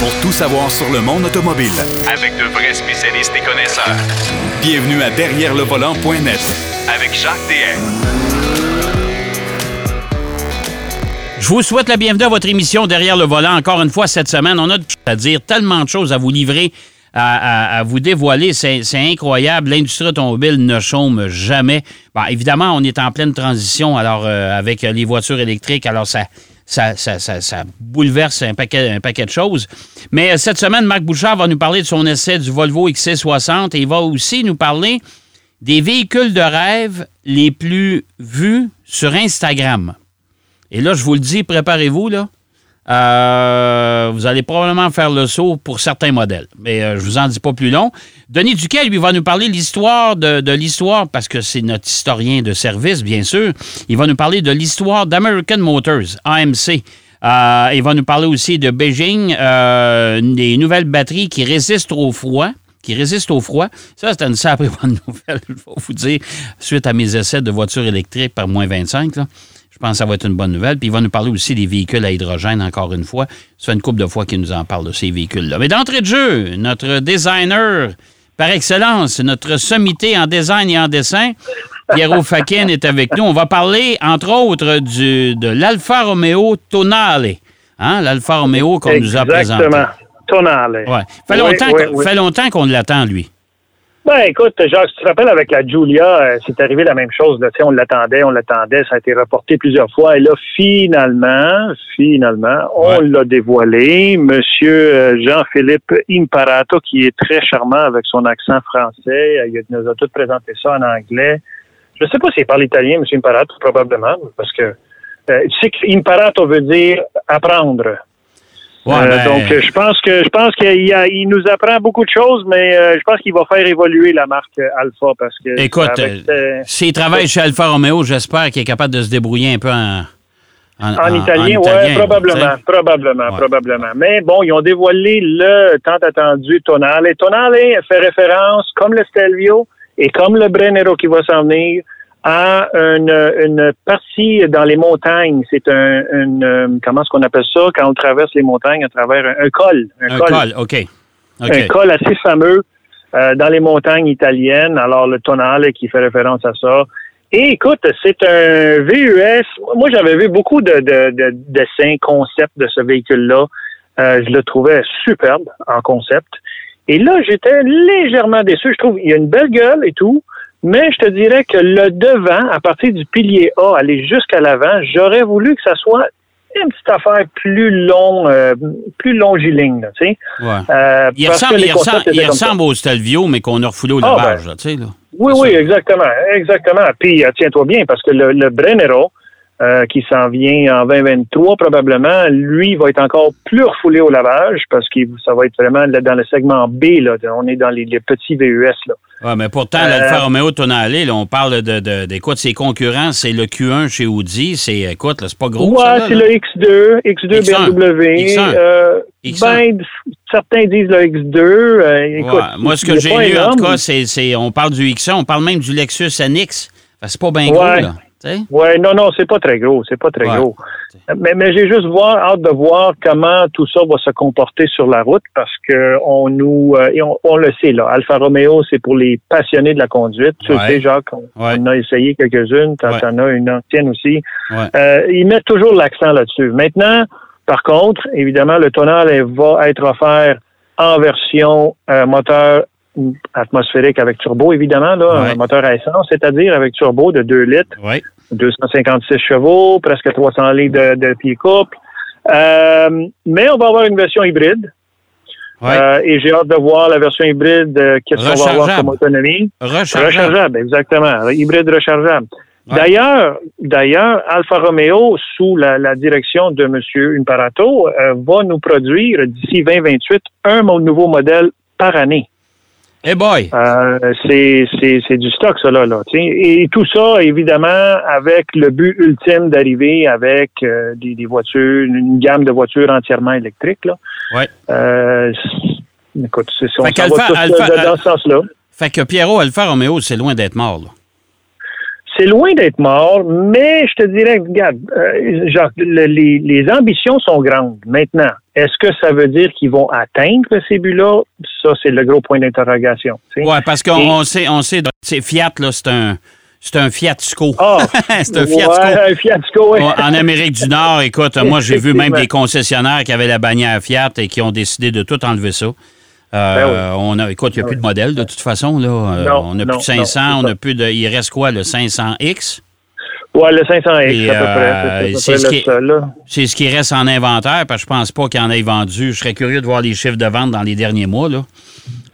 pour tout savoir sur le monde automobile. Avec de vrais spécialistes et connaisseurs. Bienvenue à Derrière le volant.net Avec Jacques DM. Je vous souhaite la bienvenue à votre émission Derrière le volant. Encore une fois, cette semaine, on a à dire tellement de choses à vous livrer, à, à- à vous dévoiler. C'est incroyable. L'industrie automobile ne chôme jamais. Bon, évidemment, on est en pleine transition alors euh, avec les voitures électriques. Alors, ça, ça, ça, ça, ça bouleverse un paquet, un paquet de choses. Mais euh, cette semaine, Marc Bouchard va nous parler de son essai du Volvo XC60 et il va aussi nous parler des véhicules de rêve les plus vus sur Instagram. Et là, je vous le dis, préparez-vous, là. Euh, vous allez probablement faire le saut pour certains modèles. Mais euh, je vous en dis pas plus long. Denis Duquet, lui, va nous parler de l'histoire de, l'histoire, parce que c'est notre historien de service, bien sûr. Il va nous parler de l'histoire d'American Motors, AMC. Euh, il va nous parler aussi de Beijing, euh, des nouvelles batteries qui résistent au froid qui résistent au froid. Ça, c'est une sacrée bonne nouvelle, je vais vous dire, suite à mes essais de voitures électriques par moins 25. là. Je pense que ça va être une bonne nouvelle. Puis il va nous parler aussi des véhicules à hydrogène, encore une fois. Ça fait une couple de fois qu'il nous en parle de ces véhicules-là. Mais d'entrée de jeu, notre designer par excellence, notre sommité en design et en dessin, Piero Fakin est avec nous. On va parler, entre autres, du, de l'Alfa Romeo Tonale. Hein, L'Alfa Romeo qu'on nous a présenté. Tonale. Ouais. Fait Oui, longtemps, oui, qu'on- oui. fait longtemps qu'on l'attend, lui. Ben, écoute, Jacques, tu te rappelles avec la Julia, euh, c'est arrivé la même chose. Là. On l'attendait, on l'attendait, ça a été reporté plusieurs fois. Et là, finalement, finalement, on Ouais. l'a dévoilé. Monsieur euh, Jean-Philippe Imparato, qui est très charmant avec son accent français, euh, il nous a tout présenté ça en anglais. Je ne sais pas s'il parle italien, Monsieur Imparato, probablement, parce que euh, tu sais que Imparato veut dire apprendre. Ouais, Euh, ben, donc, je pense que je pense qu'il y a- il nous apprend beaucoup de choses, mais euh, je pense qu'il va faire évoluer la marque Alpha parce que Écoute, euh, s'il travaille chez Alfa Romeo, j'espère qu'il est capable de se débrouiller un peu en, en, italien, en italien, probablement, sais. probablement, Ouais. probablement. Mais bon, ils ont dévoilé le tant attendu Tonale. Tonale fait référence, comme le Stelvio et comme le Brennero qui va s'en venir, à une, une partie dans les montagnes. C'est un, une, euh, comment est-ce qu'on appelle ça? Quand on traverse les montagnes à travers un, un col, Un col, OK. OK. un col assez fameux euh, dans les montagnes italiennes. Alors, le Tonale qui fait référence à ça. Et écoute, c'est un VUS. Moi, j'avais vu beaucoup de, de, de dessins, concepts de ce véhicule-là. Euh, je le trouvais superbe en concept. Et là, j'étais légèrement déçu. Je trouve qu'il y a une belle gueule et tout. Mais je te dirais que le devant, à partir du pilier A, aller jusqu'à l'avant, j'aurais voulu que ça soit une petite affaire plus long, euh, plus longiligne, là, tu sais. Ouais. Euh, Il ressemble, il ressemble, il au Stelvio, mais qu'on a refoulé au Ah, lavage, ben. là, tu sais, là. Oui, oui, ça. exactement, exactement. Puis euh, tiens-toi bien, parce que le, le Brennero, euh, qui s'en vient en 2023 probablement, lui va être encore plus refoulé au lavage parce que ça va être vraiment là, dans le segment B. Là, on est dans les, les petits VUS. Là. Ouais, mais pourtant, Euh, l'Alfa Romeo Tonale, là, on parle de, de, d'écoute, ses concurrents, c'est le Q1 chez Audi. C'est, écoute, là, c'est pas gros, ouais, là, c'est là. le X2, X2 X1. BMW. X1. Euh, X1. Ben, certains disent le X2. euh, écoute, Ouais, Moi, ce que j'ai lu, en tout cas, c'est, on parle du X1, on parle même du Lexus NX. C'est pas bien Ouais. gros, là. Ouais, non, non, c'est pas très gros, c'est pas très Ouais. gros. Mais, mais j'ai juste voir, hâte de voir comment tout ça va se comporter sur la route parce que on nous, euh, et on, on le sait là, Alfa Romeo, c'est pour les passionnés de la conduite. Tu Ouais. sais, Jacques, on, Ouais. on a essayé quelques-unes, t'en t'en as une ancienne aussi. Euh, ils mettent toujours l'accent là-dessus. Maintenant, par contre, évidemment, le tonal va être offert en version euh, moteur atmosphérique avec turbo, évidemment, là, Ouais. un moteur à essence, c'est-à-dire avec turbo de 2 litres. Ouais. 256 chevaux, presque 300 litres de, de pied couple. Euh, mais on va avoir une version hybride. Ouais. Euh, et j'ai hâte de voir la version hybride, euh, qu'est-ce qu'on va avoir comme autonomie. Rechargeable. Rechargeable, exactement. Hybride rechargeable. Ouais. D'ailleurs, d'ailleurs, Alfa Romeo, sous la, la direction de M. Imparato, euh, va nous produire d'ici 2028 un nouveau modèle par année. Hey boy! Euh, c'est, c'est, c'est du stock, ça, là. là et tout ça, évidemment, avec le but ultime d'arriver avec euh, des, des voitures, une gamme de voitures entièrement électriques. Là. Ouais. Euh, écoute, c'est, on va tous, Alpha- euh, dans ce sens-là. Fait que Pierrot Alfa Romeo, c'est loin d'être mort, là. C'est loin d'être mort, mais je te dirais, regarde, euh, le- les, les ambitions sont grandes. Maintenant, est-ce que ça veut dire qu'ils vont atteindre ces buts-là? Ça, c'est le gros point d'interrogation. Oui, parce qu'on sait, on sait, c'est Fiat, là, c'est un, c'est un fiasco. Ah, c'est un fiasco. Ouais, un fiasco. En Amérique du Nord, écoute, moi, j'ai vu même des concessionnaires qui avaient la bannière Fiat et qui ont décidé de tout enlever ça. Euh, on a, écoute, il n'y a plus de modèle de toute façon. Là. Euh, Ben Non, on n'a plus de 500, non, c'est on n'a plus de. Il reste quoi, le 500X? Ouais, le 500X, Et, à peu près. euh, C'est ce qui- ce reste en inventaire, parce que je pense pas qu'il en ait vendu. Je serais curieux de voir les chiffres de vente dans les derniers mois. Là.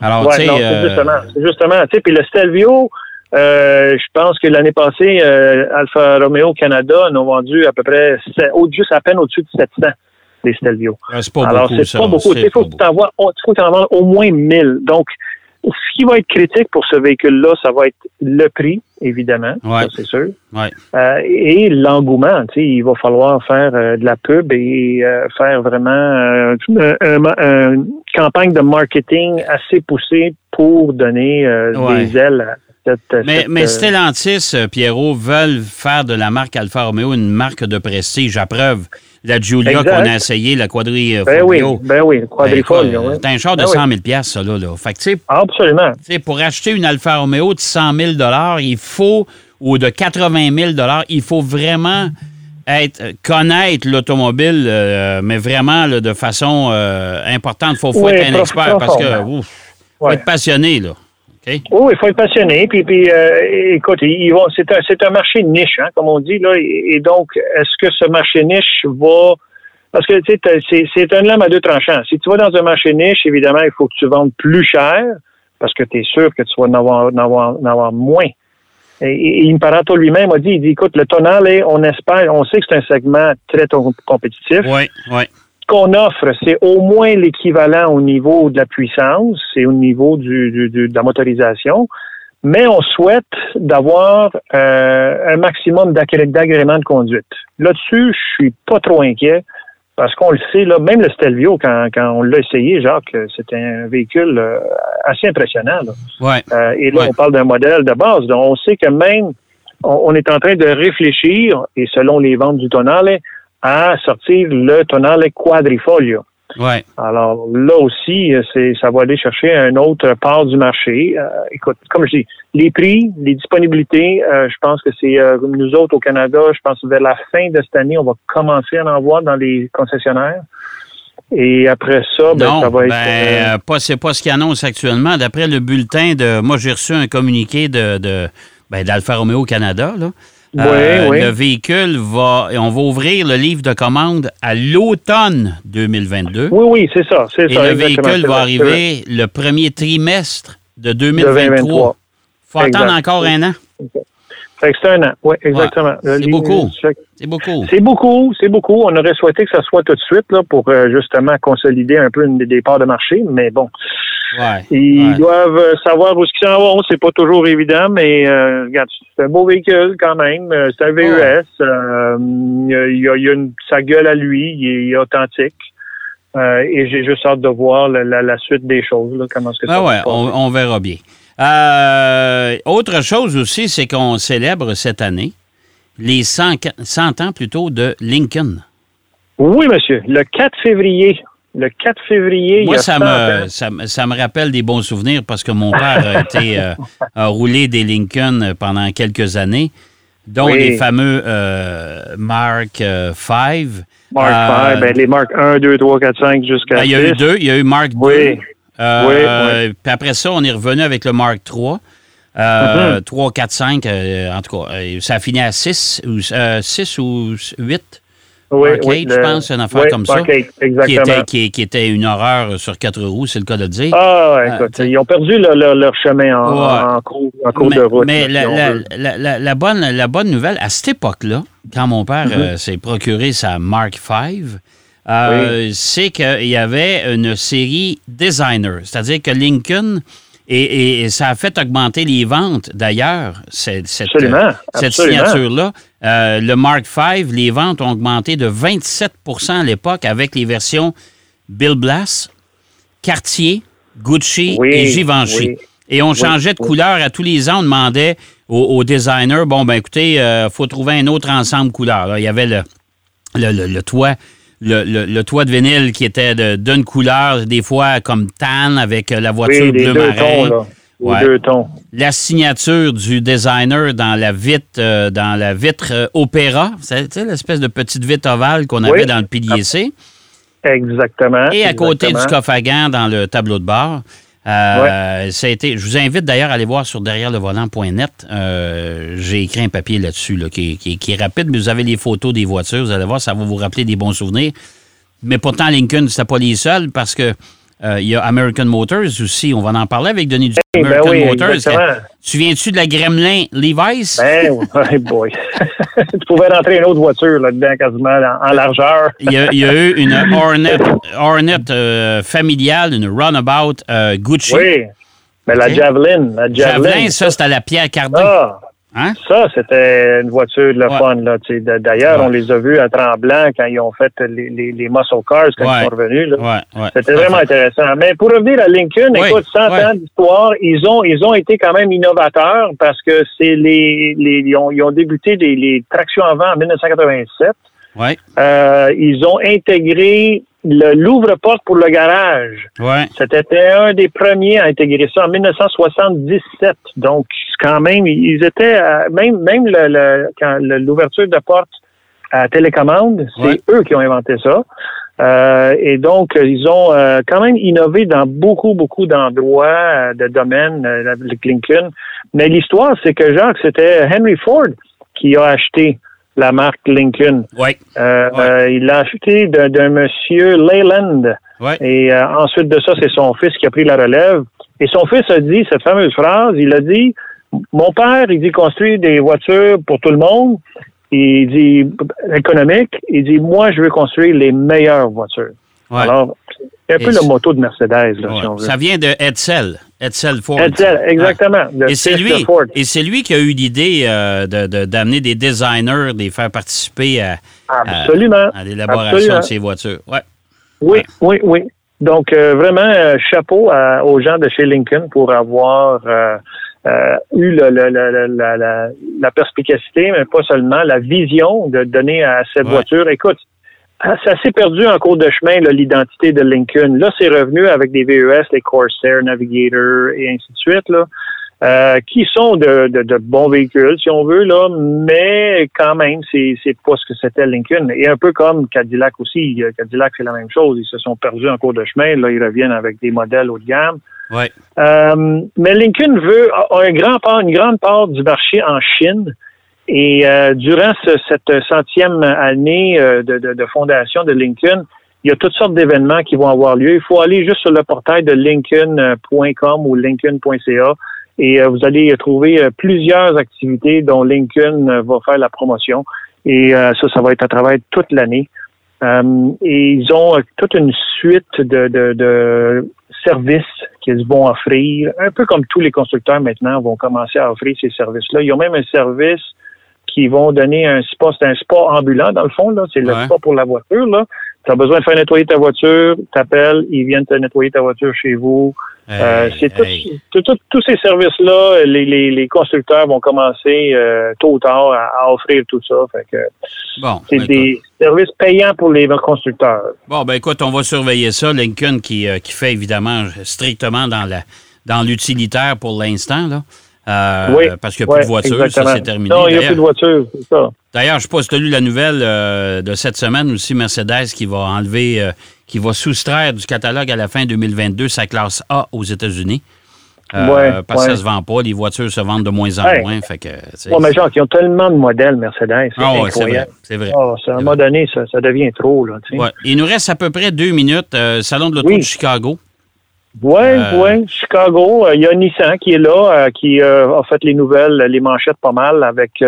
Alors, Ouais, tu sais. euh, justement, justement, tu sais, puis le Stelvio, euh, je pense que l'année passée, euh, Alfa Romeo Canada en ont vendu à peu près, juste à peine au-dessus de 700 des Stelvio. c'est pas Alors, beaucoup, c'est pas beaucoup. Il faut pas que tu en vendes au moins 1000. Donc, ce qui va être critique pour ce véhicule-là, ça va être le prix, évidemment, Ouais. ça c'est sûr, Ouais. Euh, et l'engouement. Il va falloir faire euh, de la pub et euh, faire vraiment un- un- une campagne de marketing assez poussée pour donner Ouais. des ailes à cette. Mais, cette, mais Stellantis, Pierrot, veulent faire de la marque Alfa Romeo une marque de prestige. À preuve, la Giulia qu'on a essayé, la Quadri euh, ben oui, ben oui, quadrifoglio. Ben, écoute, oui. C'est un char de Ben oui. 100 000 piastres, ça, là. là. Fait que, Absolument. pour acheter une Alfa Romeo de 100 000 il faut, ou de 80 000 il faut vraiment être, connaître l'automobile, euh, mais vraiment là, de façon euh, importante. Il faut, faut Oui, être un expert parce que ouf, faut être passionné, là. Oui, il faut être passionné. Puis, puis euh, écoute, ils vont, c'est un, c'est un marché niche, hein, comme on dit là. Et, et donc, est-ce que ce marché niche va parce que tu sais, c'est, c'est une lame à deux tranchants. Si tu vas dans un marché niche, évidemment, il faut que tu vendes plus cher parce que tu es sûr que tu vas en avoir, en avoir, en avoir moins. Et, et, et Imparato lui-même a dit, il dit, écoute, le tonal, on espère, on sait que c'est un segment très compétitif Oui, oui. Qu'on offre, c'est au moins l'équivalent au niveau de la puissance et au niveau du, du- du- de la motorisation, mais on souhaite d'avoir euh, un maximum d'agré- d'agréments de conduite. Là-dessus, je suis pas trop inquiet parce qu'on le sait, là, même le Stelvio, quand, quand on l'a essayé, Jacques, c'était un véhicule euh, assez impressionnant. là. Ouais. Euh, et là, Ouais. on parle d'un modèle de base. Donc, on sait que même, on, on est en train de réfléchir, et selon les ventes du Tonale, à sortir le Tonale Quadrifoglio. Ouais. Alors là aussi, c'est, ça va aller chercher un autre part du marché. Euh, écoute, comme je dis, les prix, les disponibilités, euh, je pense que c'est euh, nous autres au Canada, je pense que vers la fin de cette année, on va commencer à en voir dans les concessionnaires. Et après ça, ben, non, ça va être. ben, pas, c'est pas ce qu'ils annoncent actuellement. D'après le bulletin de. Moi, j'ai reçu un communiqué de, de ben, d'Alfa Romeo Canada. Là. Oui, Euh, oui. Le véhicule va. On va ouvrir le livre de commande à l'automne 2022. oui, oui, c'est ça. C'est Et ça, le véhicule va arriver le premier trimestre de De 2023. 2023. faut attendre encore un an. Fait que c'est un an. Oui, exactement. c'est beaucoup. C'est beaucoup. C'est beaucoup, c'est beaucoup. On aurait souhaité que ça soit tout de suite là, pour euh, justement consolider un peu une, des parts de marché, mais bon, Ouais. ils Ouais. doivent euh, savoir où qu'ils s'en vont. C'est pas toujours évident, mais euh, regarde, c'est un beau véhicule quand même. Euh, C'est un VES. euh, il y a, il a- une, sa gueule à lui, il est, authentique. Euh, et j'ai juste hâte de voir la, la- la suite des choses, là, comment est-ce que ça Ah ouais, on, on verra bien. Autre chose aussi, c'est qu'on célèbre cette année les 100, ca- 100 ans plutôt de Lincoln. Oui, monsieur. Le 4 février. Le 4 février, il y a ça 100 me, ça, me- ça me rappelle des bons souvenirs parce que mon père a, été, euh, a roulé des Lincoln pendant quelques années, dont Oui. les fameux euh, Mark euh, V. Mark Euh, V, ben, les marques 1, 2, 3, 4, 5 jusqu'à Ben, il y a eu 6. deux. Il y a eu Mark Oui. II. Euh, Oui, Puis après ça, on est revenu avec le Mark III. Euh, Mhm. 3, 4, 5, euh, en tout cas. euh, ça a fini à 6 ou, euh, 6 ou 8. Oui, Arcade, oui, je le- pense, une affaire oui, comme ça. Arcade, Qui était, qui, qui était une horreur sur quatre roues, c'est le cas de le dire. Ah, ouais, Euh, écoute, ils ont perdu leur, chemin en, Ouais. en cours, en cours mais, de route. mais là, la, bonne, la bonne nouvelle, à cette époque-là, quand mon père Mhm. euh, s'est procuré sa Mark V, euh, c'est qu'il y avait une série designer. C'est-à-dire que Lincoln, et, et- et ça a fait augmenter les ventes d'ailleurs, cette, cette, cette signature-là. Euh, le Mark V, les ventes ont augmenté de 27% à l'époque avec les versions Bill Blass, Cartier, Gucci Oui, et Givenchy. oui. Et on changeait de couleur à tous les ans. On demandait aux, designers, bon, ben écoutez, il faut trouver un autre ensemble couleur. Là, il y avait le, le, le, toit. Le, le, toit de vinyle qui était d'une couleur, des fois comme tan avec la voiture bleu marin. Deux tons. La signature du designer dans la vitre, euh, dans la vitre euh, Opéra, c'est l'espèce de petite vitre ovale qu'on avait dans le pilier C. Exactement. Et à côté du coffre à gants dans le tableau de bord. Euh, ça a été, je vous invite d'ailleurs à aller voir sur derrière-le-volant.net. J'ai écrit un papier là-dessus qui, qui, est rapide, mais vous avez les photos des voitures. Vous allez voir, ça va vous rappeler des bons souvenirs. Mais pourtant, Lincoln, c'était pas les seuls parce que euh, il y a American Motors aussi. On va en parler avec Denis du ben American Motors. Tu viens-tu de la Gremlin Levi's? Ben, oui, boy. tu pouvais rentrer une autre voiture là-dedans, quasiment en, largeur. il, y a, eu une Hornet, Hornet euh, familiale, une Runabout euh, Gucci. Oui. Mais la Javelin. La Javelin, Javelin ça, c'était la Pierre Cardin. Ah. Hein? Ça, c'était une voiture de le fun. Là, D'ailleurs, on les a vus à Tremblant quand ils ont fait les, les, les muscle cars quand ils sont revenus. C'était vraiment intéressant. Mais pour revenir à Lincoln, écoute, 100 ans d'histoire, ils ont, ils ont été quand même innovateurs parce que c'est les, les ils, ont, ils ont débuté les, les tractions avant en 1987. Ouais. Euh, ils ont intégré l'ouvre-porte pour le garage. Ouais. C'était un des premiers à intégrer ça en 1977. Donc, quand même, ils étaient même même le, quand l'ouverture de porte à télécommande, c'est eux qui ont inventé ça. Euh, et donc, ils ont euh, quand même innové dans beaucoup, beaucoup d'endroits, euh, de domaines, euh, Lincoln. Mais l'histoire, c'est que Jacques, c'était Henry Ford qui a acheté la marque Lincoln. Oui. Euh, euh, il l'a acheté d'un monsieur Leyland. Et euh, ensuite de ça, c'est son fils qui a pris la relève. Et son fils a dit cette fameuse phrase, il a dit, mon père, il dit construire des voitures pour tout le monde. Il dit économique. Il dit, moi, je veux construire les meilleures voitures. Alors, c'est un peu le moto de Mercedes, là, si on veut. Ça vient de Edsel. Edsel Ford. Edsel, exactement. Et c'est lui, et c'est lui qui a eu l'idée euh, d'amener des designers, de les faire participer à, Absolument. à, l'élaboration de ces voitures. Ouais. Oui, oui, oui. Donc, euh, vraiment, euh, chapeau aux gens de chez Lincoln pour avoir eu le, la, la, perspicacité, mais pas seulement, la vision de donner à cette voiture. Écoute, ça s'est perdu en cours de chemin, l'identité de Lincoln. Là, c'est revenu avec des VES, les Corsair, Navigator et ainsi de suite, là, euh, qui sont de, de, bons véhicules, si on veut, là, mais quand même, c'est, c'est pas ce que c'était Lincoln. Et un peu comme Cadillac aussi. Cadillac, c'est la même chose. Ils se sont perdus en cours de chemin. Là, ils reviennent avec des modèles haut de gamme. Ouais. Euh, mais Lincoln veut a un grand part, une grande part du marché en Chine. Et euh, durant cette centième année euh, de, fondation de Lincoln, il y a toutes sortes d'événements qui vont avoir lieu. Il faut aller juste sur le portail de lincoln.com ou lincoln.ca et euh, vous allez trouver plusieurs activités dont Lincoln va faire la promotion. Et ça, ça va être à travers toute l'année. et ils ont toute une suite de, de, de services qu'ils vont offrir, un peu comme tous les constructeurs maintenant vont commencer à offrir ces services-là. Ils ont même un service qui vont donner un spa. C'est un spa ambulant, dans le fond, là. C'est le spa pour la voiture, là. Tu as besoin de faire nettoyer ta voiture, t'appelles, ils viennent te nettoyer ta voiture chez vous. Euh, c'est tous ces services-là, les, les, les, constructeurs vont commencer euh, tôt ou tard à, offrir tout ça. Fait que bon, c'est ben, des services payants pour les constructeurs. Bon, ben écoute, on va surveiller ça. Lincoln qui, euh, qui fait évidemment strictement dans la dans l'utilitaire pour l'instant, là. Euh, oui, parce qu'il n'y a plus de voitures, ça c'est terminé. Non, il n'y a plus de voitures, c'est ça. D'ailleurs, je ne sais pas si tu as lu la nouvelle euh, de cette semaine aussi, Mercedes qui va enlever, euh, qui va soustraire du catalogue à la fin 2022 sa classe A aux États-Unis. Ouais, parce que ça se vend pas, les voitures se vendent de moins en moins. Fait que, ouais, mais genre, ils ont tellement de modèles Mercedes. C'est ah, incroyable. c'est vrai. Ah, à un moment donné, ça, ça, devient trop. Là. Il nous reste à peu près deux minutes. Salon de l'auto de Chicago. Oui, euh... oui. Chicago, il euh, y a Nissan qui est là, euh, qui euh, a fait les nouvelles, les manchettes pas mal avec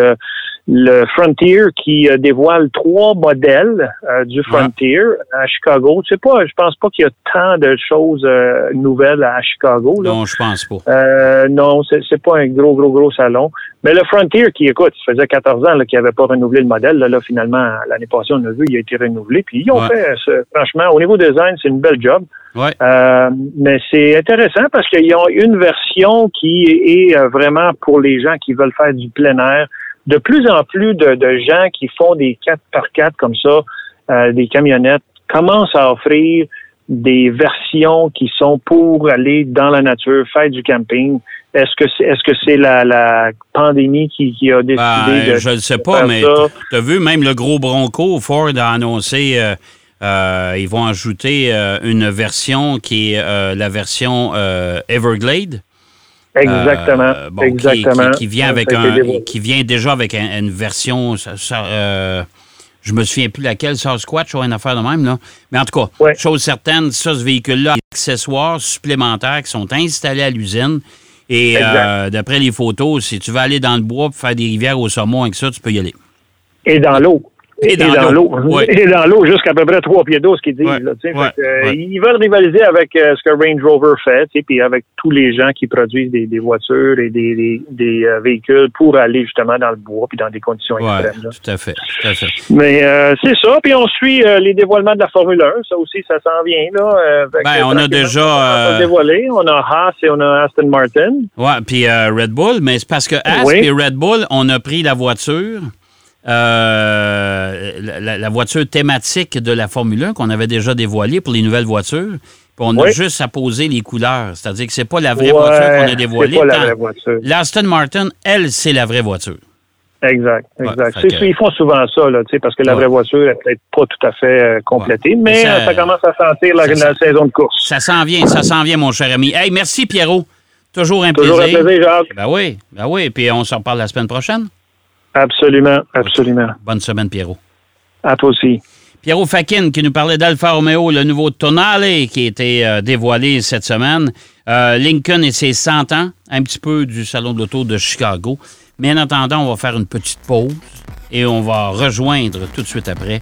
le Frontier qui euh, dévoile trois modèles euh, du Frontier à Chicago. Tu sais pas, je pense pas qu'il y a tant de choses euh, nouvelles à Chicago. Là. Non, je pense pas. Euh, non, c'est pas un gros, gros, gros salon. Mais le Frontier, qui écoute, ça faisait 14 ans là, qu'il n'avait pas renouvelé le modèle. Là, là, finalement, l'année passée, on a vu, il a été renouvelé. Puis ils ont Ouais. fait, ce- franchement, au niveau design, c'est une belle job. Ouais. Euh, mais c'est intéressant parce qu'ils ont une version qui est vraiment pour les gens qui veulent faire du plein air. De plus en plus de, de gens qui font des 4 par 4 comme ça, euh, des camionnettes, commencent à offrir des versions qui sont pour aller dans la nature, faire du camping. Est-ce que c'est est-ce que c'est la, la pandémie qui, qui a décidé Ben, de je ne sais pas, mais tu as vu, même le gros Bronco, Ford a annoncé, euh, euh, ils vont ajouter euh, une version qui est euh, la version euh, Everglade. Exactement, Euh, bon, exactement. Qui, qui vient avec un, qui vient déjà avec un- une version. ça- ça, euh, je me souviens plus laquelle, Sasquatch ou une affaire de même, là. Mais en tout cas, Ouais. chose certaine, ça, ce véhicule-là, accessoires supplémentaires qui sont installés à l'usine. Et euh, d'après les photos, si tu veux aller dans le bois pour faire des rivières au saumon avec ça, tu peux y aller. Et dans l'eau. Et dans l'eau. Ouais. Et dans l'eau, jusqu'à peu près trois pieds d'eau, ce qu'ils disent. Ouais. là. Ouais. Que, euh. Ils veulent rivaliser avec euh, ce que Range Rover fait, puis avec tous les gens qui produisent des, des voitures et des, des, des, euh, véhicules pour aller justement dans le bois puis dans des conditions Oui, extrêmes. là. tout à fait. Tout à fait. Mais c'est ça. Puis on suit les dévoilements de la Formule 1. Ça aussi, ça s'en vient. Là, Ben, on a déjà, euh, dévoilé. On a Haas et on a Aston Martin. Ouais, puis Red Bull, mais c'est parce que As Oui. et Red Bull, on a pris la voiture, euh, la, voiture thématique de la Formule 1 qu'on avait déjà dévoilée pour les nouvelles voitures. Puis on a Oui. juste à poser les couleurs. C'est-à-dire que c'est pas la vraie Ouais, voiture qu'on a dévoilée. Pas la tant- vraie voiture. L'Aston Martin, elle, c'est la vraie voiture. Exact, exact. que- Ils font souvent ça, là, parce que la Ouais. vraie voiture est peut-être pas tout à fait euh, complétée, mais Ça- euh, ça, commence à sentir la, la saison de course. Ça s'en vient, ça s'en vient, mon cher ami. Hey, merci, Pierrot. Toujours un Toujours un plaisir. plaisir, Jacques. Ben oui, ben oui. Puis on s'en reparle la semaine prochaine. Absolument, absolument. Bonne semaine, Pierrot. À toi aussi. Pierrot Fakin qui nous parlait d'Alfa Romeo, le nouveau Tonale qui a été euh, dévoilé cette semaine. Euh, Lincoln et ses 100 ans, un petit peu du Salon de l'Auto de Chicago. Mais en attendant, on va faire une petite pause et on va rejoindre tout de suite après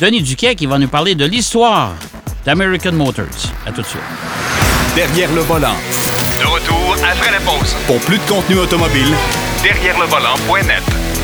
Denis Duquet qui va nous parler de l'histoire d'American Motors. À tout de suite. Derrière le volant. De retour après la pause. Pour plus de contenu automobile, Derrière le volant.net.